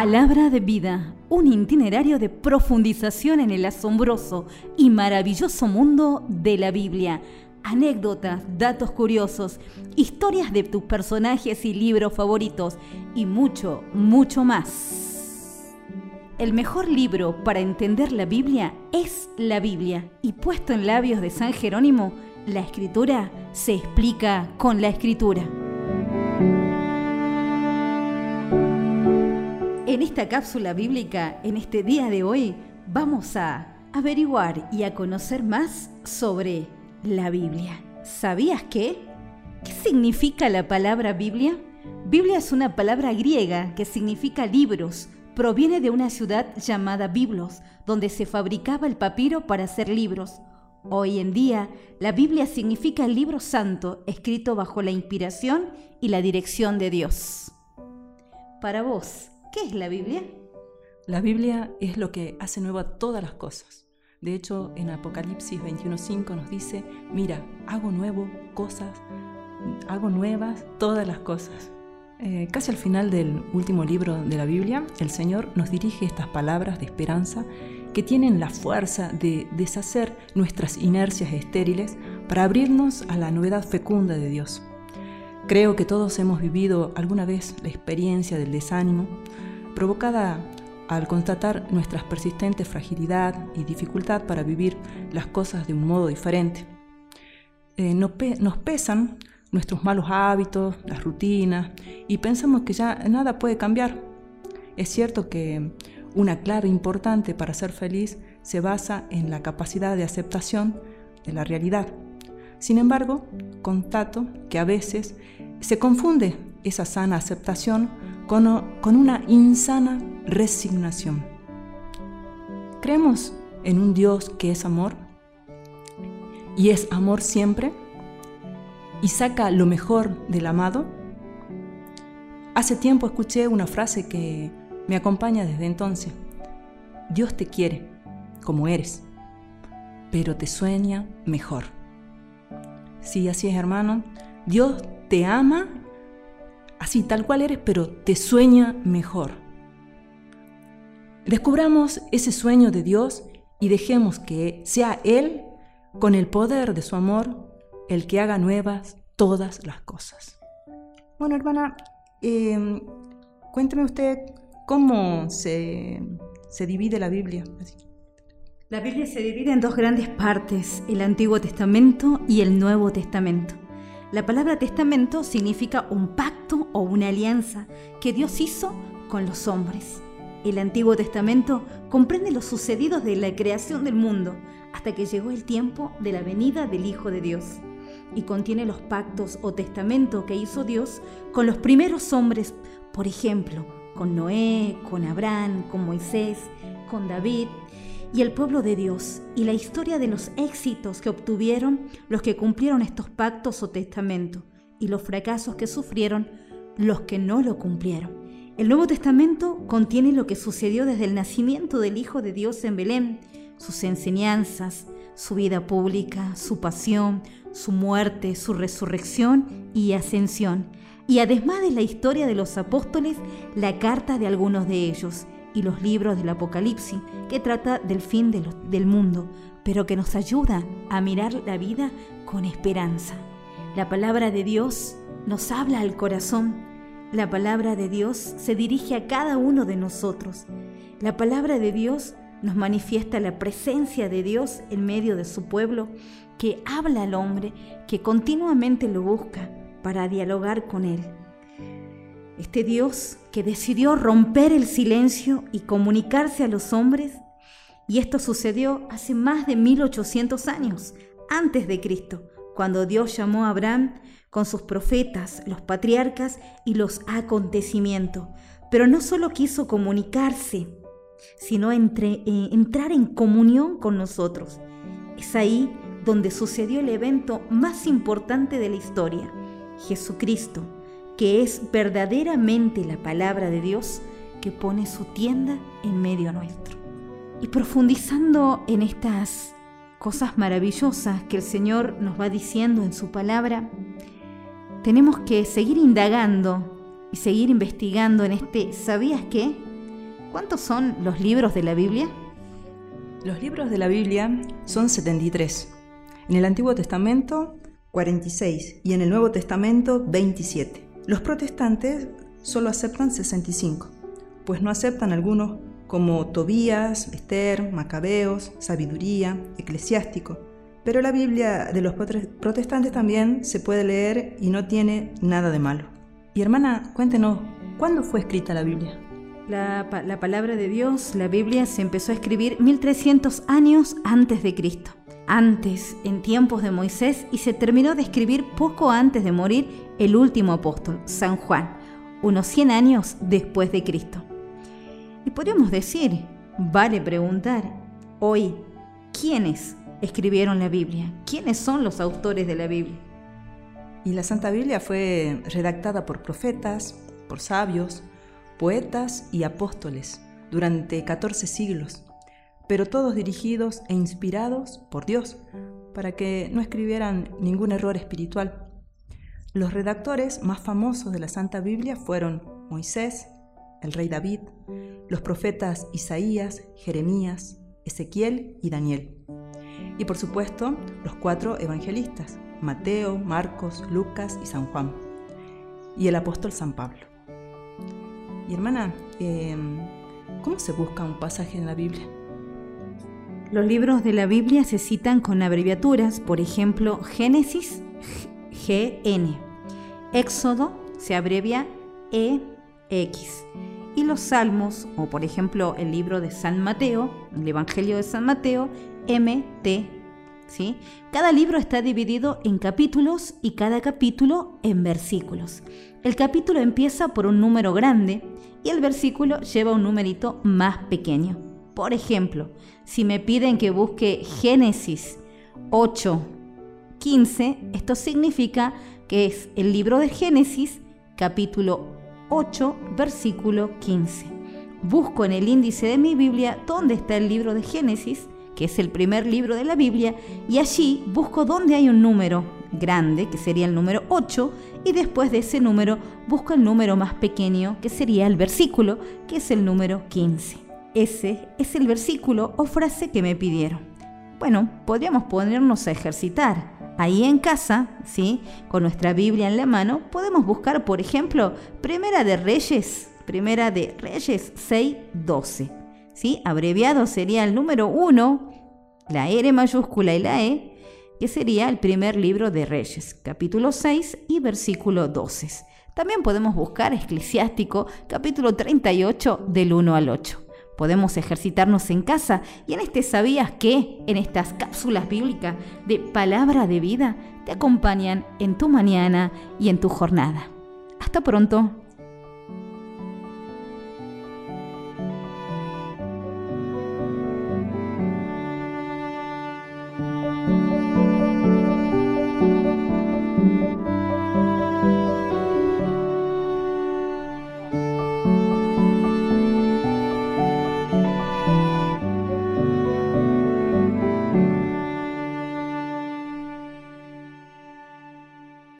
Palabra de vida, un itinerario de profundización en el asombroso y maravilloso mundo de la Biblia. Anécdotas, datos curiosos, historias de tus personajes y libros favoritos y mucho, mucho más. El mejor libro para entender la Biblia es la Biblia y puesto en labios de San Jerónimo, la escritura se explica con la escritura. En esta cápsula bíblica, en este día de hoy, vamos a averiguar y a conocer más sobre la Biblia. ¿Sabías qué? ¿Qué significa la palabra Biblia? Biblia es una palabra griega que significa libros. Proviene de una ciudad llamada Biblos, donde se fabricaba el papiro para hacer libros. Hoy en día, la Biblia significa el libro santo, escrito bajo la inspiración y la dirección de Dios. Para vos, ¿Qué es la Biblia? La Biblia es lo que hace nueva todas las cosas. De hecho, en Apocalipsis 21.5 nos dice, mira, hago nuevo cosas, hago nuevas todas las cosas. Eh, casi al final del último libro de la Biblia, el Señor nos dirige estas palabras de esperanza que tienen la fuerza de deshacer nuestras inercias estériles para abrirnos a la novedad fecunda de Dios. Creo que todos hemos vivido alguna vez la experiencia del desánimo, provocada al constatar nuestra persistente fragilidad y dificultad para vivir las cosas de un modo diferente. Eh, nos, nos pesan nuestros malos hábitos, las rutinas, y pensamos que ya nada puede cambiar. Es cierto que una clave importante para ser feliz se basa en la capacidad de aceptación de la realidad. Sin embargo, constato que a veces se confunde esa sana aceptación con, una insana resignación. ¿Creemos en un Dios que es amor? ¿Y es amor siempre? ¿Y saca lo mejor del amado? Hace tiempo escuché una frase que me acompaña desde entonces. Dios te quiere como eres, pero te sueña mejor. Sí, así es, hermano. Dios te ama así, tal cual eres, pero te sueña mejor. Descubramos ese sueño de Dios y dejemos que sea Él, con el poder de su amor, el que haga nuevas todas las cosas. Bueno, hermana, em, cuénteme usted cómo se, se divide la Biblia. La Biblia se divide en dos grandes partes, el Antiguo Testamento y el Nuevo Testamento. La palabra testamento significa un pacto o una alianza que Dios hizo con los hombres. El Antiguo Testamento comprende los sucedidos de la creación del mundo hasta que llegó el tiempo de la venida del Hijo de Dios y contiene los pactos o testamento que hizo Dios con los primeros hombres, por ejemplo, con Noé, con Abraham, con Moisés, con David y el pueblo de Dios y la historia de los éxitos que obtuvieron los que cumplieron estos pactos o testamentos y los fracasos que sufrieron los que no lo cumplieron. El Nuevo Testamento contiene lo que sucedió desde el nacimiento del Hijo de Dios en Belén, sus enseñanzas, su vida pública, su pasión, su muerte, su resurrección y ascensión, y además de la historia de los apóstoles, la carta de algunos de ellos, y los libros del Apocalipsis, que trata del fin del mundo, pero que nos ayuda a mirar la vida con esperanza. La palabra de Dios nos habla al corazón. La palabra de Dios se dirige a cada uno de nosotros. La palabra de Dios nos manifiesta la presencia de Dios en medio de su pueblo, que habla al hombre, que continuamente lo busca para dialogar con él. Este Dios que decidió romper el silencio y comunicarse a los hombres, y esto sucedió hace más de 1800 años, antes de Cristo, cuando Dios llamó a Abraham con sus profetas, los patriarcas y los acontecimientos. Pero no solo quiso comunicarse, sino eh, entrar en comunión con nosotros. Es ahí donde sucedió el evento más importante de la historia, Jesucristo que es verdaderamente la palabra de Dios que pone su tienda en medio nuestro. Y profundizando en estas cosas maravillosas que el Señor nos va diciendo en su palabra, tenemos que seguir indagando y seguir investigando en este ¿sabías qué? ¿cuántos son los libros de la Biblia? Los libros de la Biblia son 73. En el Antiguo Testamento, 46 y en el Nuevo Testamento, 27. Los protestantes solo aceptan 65, pues no aceptan algunos como Tobías, Esther, Macabeos, Sabiduría, Eclesiástico. Pero la Biblia de los protestantes también se puede leer y no tiene nada de malo. Y hermana, cuéntenos, ¿cuándo fue escrita la Biblia? La, la, palabra de Dios, la Biblia, se empezó a escribir 1300 años antes de Cristo. Antes, en tiempos de Moisés, y se terminó de escribir poco antes de morir el último apóstol, San Juan, unos 100 años después de Cristo. Y podríamos decir, vale preguntar, hoy, ¿quiénes escribieron la Biblia? ¿Quiénes son los autores de la Biblia? Y la Santa Biblia fue redactada por profetas, por sabios, poetas y apóstoles durante 14 siglos, pero todos dirigidos e inspirados por Dios para que no escribieran ningún error espiritual. Los redactores más famosos de la Santa Biblia fueron Moisés, el rey David, los profetas Isaías, Jeremías, Ezequiel y Daniel. Y por supuesto, los cuatro evangelistas, Mateo, Marcos, Lucas y San Juan. Y el apóstol San Pablo. Y hermana, em, ¿cómo se busca un pasaje en la Biblia? Los libros de la Biblia se citan con abreviaturas, por ejemplo, Génesis, GN. Éxodo se abrevia EX y los salmos, o por ejemplo el libro de San Mateo, el Evangelio de San Mateo, MT. ¿sí? Cada libro está dividido en capítulos y cada capítulo en versículos. El capítulo empieza por un número grande y el versículo lleva un numerito más pequeño. Por ejemplo, si me piden que busque Génesis 8, 15, esto significa que es el libro de Génesis, capítulo 8, versículo 15. Busco en el índice de mi Biblia dónde está el libro de Génesis, que es el primer libro de la Biblia, y allí busco dónde hay un número grande, que sería el número 8, y después de ese número busco el número más pequeño, que sería el versículo, que es el número 15. Ese es el versículo o frase que me pidieron. Bueno, podríamos ponernos a ejercitar Ahí en casa, ¿sí? Con nuestra Biblia en la mano, podemos buscar, por ejemplo, Primera de Reyes, Primera de Reyes 6:12, ¿sí? Abreviado sería el número 1, la R mayúscula y la E, que sería el primer libro de Reyes, capítulo 6 y versículo 12. También podemos buscar Eclesiástico, capítulo 38, del 1 al 8 podemos ejercitarnos en casa y en este sabías que en estas cápsulas bíblicas de palabra de vida te acompañan en tu mañana y en tu jornada. Hasta pronto.